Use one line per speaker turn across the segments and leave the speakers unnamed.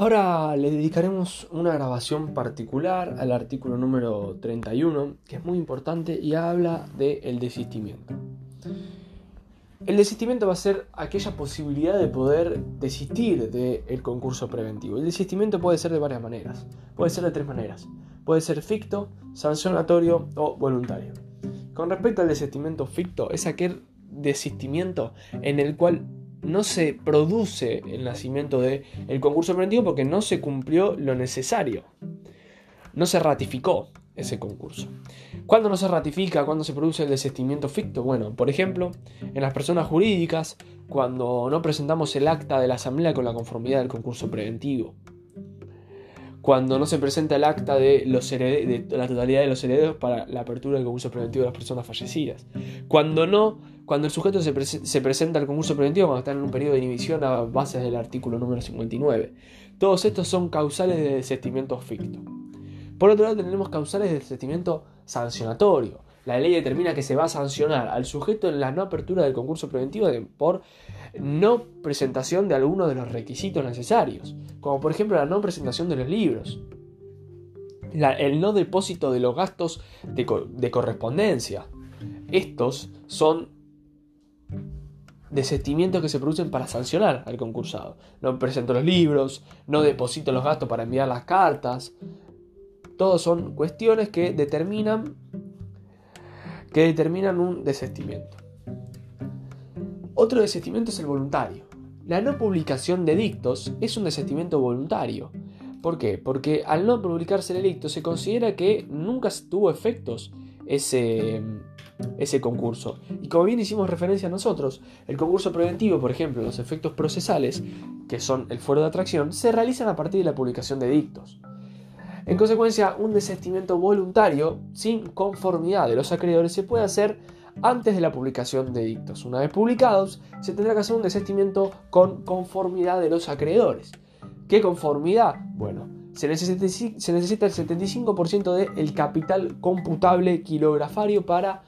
Ahora le dedicaremos una grabación particular al artículo número 31, que es muy importante y habla del desistimiento. El desistimiento va a ser aquella posibilidad de poder desistir del concurso preventivo. El desistimiento puede ser de varias maneras. Puede ser de tres maneras. Puede ser ficto, sancionatorio o voluntario. Con respecto al desistimiento ficto, es aquel desistimiento en el cual no se produce el nacimiento del el concurso preventivo porque no se cumplió lo necesario. No se ratificó ese concurso. ¿Cuándo no se ratifica? ¿Cuándo se produce el desistimiento ficto? Bueno, por ejemplo, en las personas jurídicas, cuando no presentamos el acta de la asamblea con la conformidad del concurso preventivo. Cuando no se presenta el acta de, los de la totalidad de los herederos para la apertura del concurso preventivo de las personas fallecidas. Cuando no cuando el sujeto se, presenta al concurso preventivo, cuando está en un periodo de inhibición a bases del artículo número 59. Todos estos son causales de desistimiento ficto. Por otro lado, tenemos causales de desistimiento sancionatorio. La ley determina que se va a sancionar al sujeto en la no apertura del concurso preventivo por no presentación de alguno de los requisitos necesarios, como por ejemplo la no presentación de los libros, el no depósito de los gastos de correspondencia. Estos son desistimientos que se producen para sancionar al concursado. No presento los libros, no deposito los gastos para enviar las cartas. Todos son cuestiones que determinan que determinan un desistimiento. Otro desistimiento es el voluntario. La no publicación de dictos es un desistimiento voluntario. ¿Por qué? Porque al no publicarse el edicto se considera que nunca tuvo efectos ese, ese concurso. Y como bien hicimos referencia a nosotros, el concurso preventivo, por ejemplo, los efectos procesales, que son el fuero de atracción, se realizan a partir de la publicación de dictos. En consecuencia, un desistimiento voluntario, sin conformidad de los acreedores, se puede hacer antes de la publicación de dictos. Una vez publicados, se tendrá que hacer un desistimiento con conformidad de los acreedores. ¿Qué conformidad? Bueno, se necesita, el 75% del capital computable kilografario para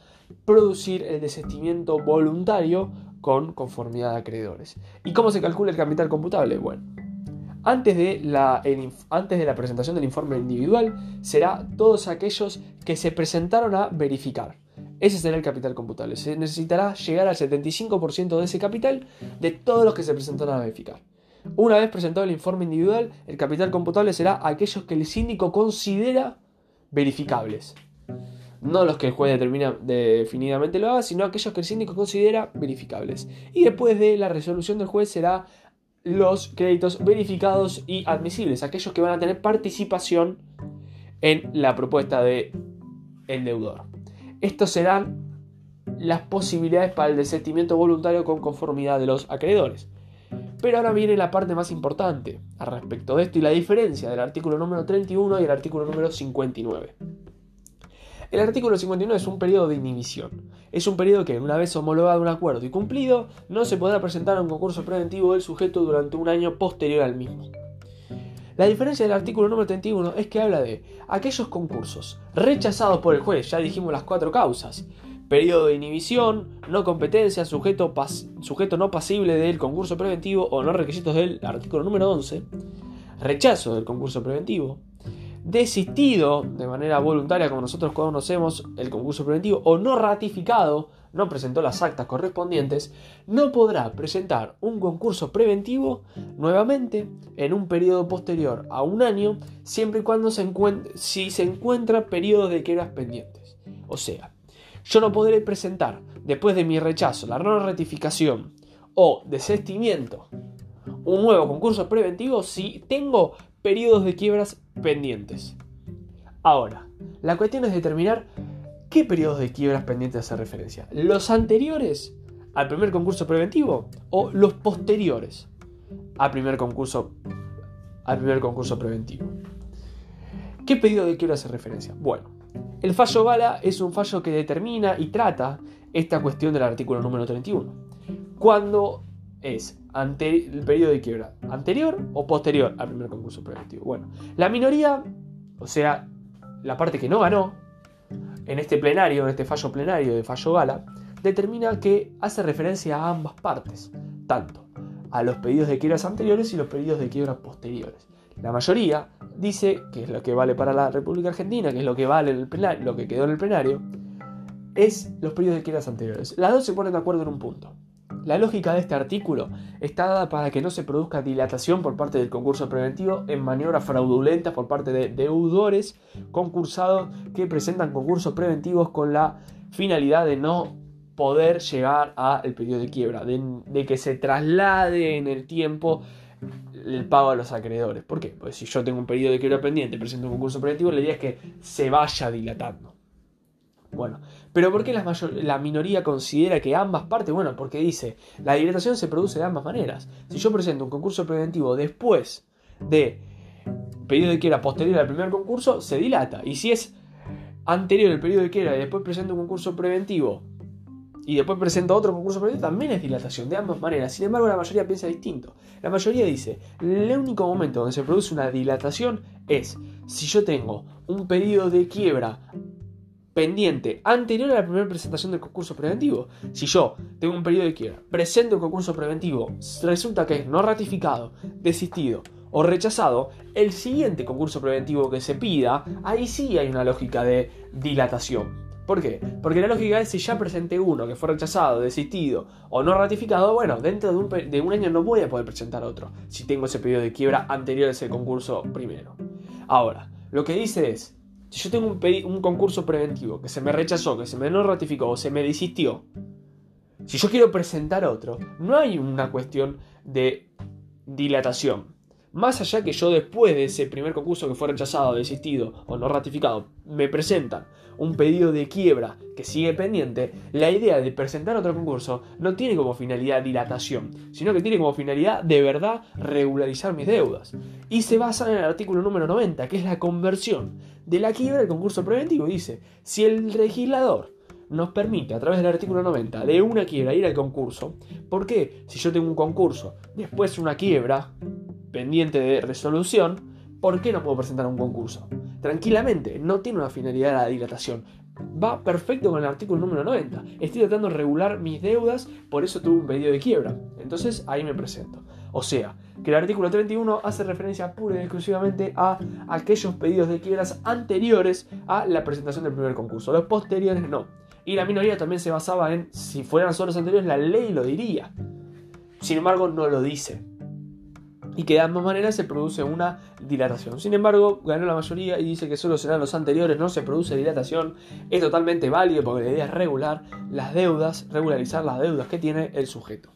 producir el desistimiento voluntario con conformidad de acreedores. ¿Y cómo se calcula el capital computable? Bueno, antes de, la, antes de la presentación del informe individual será todos aquellos que se presentaron a verificar. Ese será el capital computable. Se necesitará llegar al 75% de ese capital de todos los que se presentaron a verificar. Una vez presentado el informe individual, el capital computable será aquellos que el síndico considera verificables no los que el juez determina definidamente lo haga, sino aquellos que el síndico considera verificables. Y después de la resolución del juez será los créditos verificados y admisibles, aquellos que van a tener participación en la propuesta del el deudor. Estos serán las posibilidades para el desistimiento voluntario con conformidad de los acreedores. Pero ahora viene la parte más importante al respecto de esto y la diferencia del artículo número 31 y el artículo número 59. El artículo 59 es un periodo de inhibición. Es un periodo que, una vez homologado un acuerdo y cumplido, no se podrá presentar a un concurso preventivo del sujeto durante un año posterior al mismo. La diferencia del artículo número 31 es que habla de aquellos concursos rechazados por el juez, ya dijimos las cuatro causas, periodo de inhibición, no competencia, sujeto, sujeto no pasible del concurso preventivo o no requisitos del artículo número 11, rechazo del concurso preventivo, desistido de manera voluntaria, como nosotros conocemos el concurso preventivo, o no ratificado, no presentó las actas correspondientes, no podrá presentar un concurso preventivo nuevamente en un periodo posterior a un año, siempre y cuando se encuentre, si se encuentra periodos de quedas pendientes. O sea, yo no podré presentar, después de mi rechazo, la no ratificación o desestimiento, un nuevo concurso preventivo si tengo periodos de quiebras pendientes. Ahora, la cuestión es determinar qué periodos de quiebras pendientes hace referencia. ¿Los anteriores al primer concurso preventivo o los posteriores al primer concurso, al primer concurso preventivo? ¿Qué periodo de quiebra hace referencia? Bueno, el fallo Gala es un fallo que determina y trata esta cuestión del artículo número 31. Cuando es ante el periodo de quiebra anterior o posterior al primer concurso preventivo. Bueno, la minoría, o sea, la parte que no ganó, en este plenario, en este fallo plenario de fallo gala, determina que hace referencia a ambas partes, tanto a los pedidos de quiebras anteriores y los pedidos de quiebras posteriores. La mayoría dice, que es lo que vale para la República Argentina, que es lo que vale el lo que quedó en el plenario, es los periodos de quiebras anteriores. Las dos se ponen de acuerdo en un punto. La lógica de este artículo está dada para que no se produzca dilatación por parte del concurso preventivo en maniobras fraudulentas por parte de deudores concursados que presentan concursos preventivos con la finalidad de no poder llegar al periodo de quiebra, de, que se traslade en el tiempo el pago a los acreedores. ¿Por qué? Pues si yo tengo un periodo de quiebra pendiente, presento un concurso preventivo, la idea es que se vaya dilatando. Bueno, pero ¿por qué la, minoría considera que ambas partes? Bueno, porque dice, la dilatación se produce de ambas maneras. Si yo presento un concurso preventivo después de pedido de quiebra posterior al primer concurso, se dilata. Y si es anterior al periodo de quiebra y después presento un concurso preventivo y después presento otro concurso preventivo, también es dilatación, de ambas maneras. Sin embargo, la mayoría piensa distinto. La mayoría dice, el único momento donde se produce una dilatación es si yo tengo un periodo de quiebra pendiente anterior a la primera presentación del concurso preventivo. Si yo tengo un periodo de quiebra, presento un concurso preventivo, resulta que es no ratificado, desistido o rechazado, el siguiente concurso preventivo que se pida, ahí sí hay una lógica de dilatación. ¿Por qué? Porque la lógica es si ya presenté uno que fue rechazado, desistido o no ratificado, bueno, dentro de un, de un año no voy a poder presentar otro si tengo ese periodo de quiebra anterior a ese concurso primero. Ahora, lo que dice es, si yo tengo un, concurso preventivo que se me rechazó, que se me no ratificó o se me desistió, si yo quiero presentar otro, no hay una cuestión de dilatación. Más allá que yo después de ese primer concurso que fue rechazado, desistido o no ratificado, me presentan un pedido de quiebra que sigue pendiente, la idea de presentar otro concurso no tiene como finalidad dilatación, sino que tiene como finalidad de verdad regularizar mis deudas. Y se basa en el artículo número 90, que es la conversión de la quiebra al concurso preventivo. Dice, si el legislador nos permite a través del artículo 90 de una quiebra ir al concurso, ¿por qué si yo tengo un concurso, después una quiebra, pendiente de resolución, ¿por qué no puedo presentar un concurso? Tranquilamente, no tiene una finalidad la dilatación. Va perfecto con el artículo número 90. Estoy tratando de regular mis deudas, por eso tuve un pedido de quiebra. Entonces ahí me presento. O sea, que el artículo 31 hace referencia pura y exclusivamente a aquellos pedidos de quiebras anteriores a la presentación del primer concurso. Los posteriores no. Y la minoría también se basaba en, si fueran solo los anteriores, la ley lo diría. Sin embargo, no lo dice y que de ambas maneras se produce una dilatación. Sin embargo, ganó la mayoría y dice que solo serán los anteriores, no se produce dilatación. Es totalmente válido porque la idea es regular las deudas, regularizar las deudas que tiene el sujeto.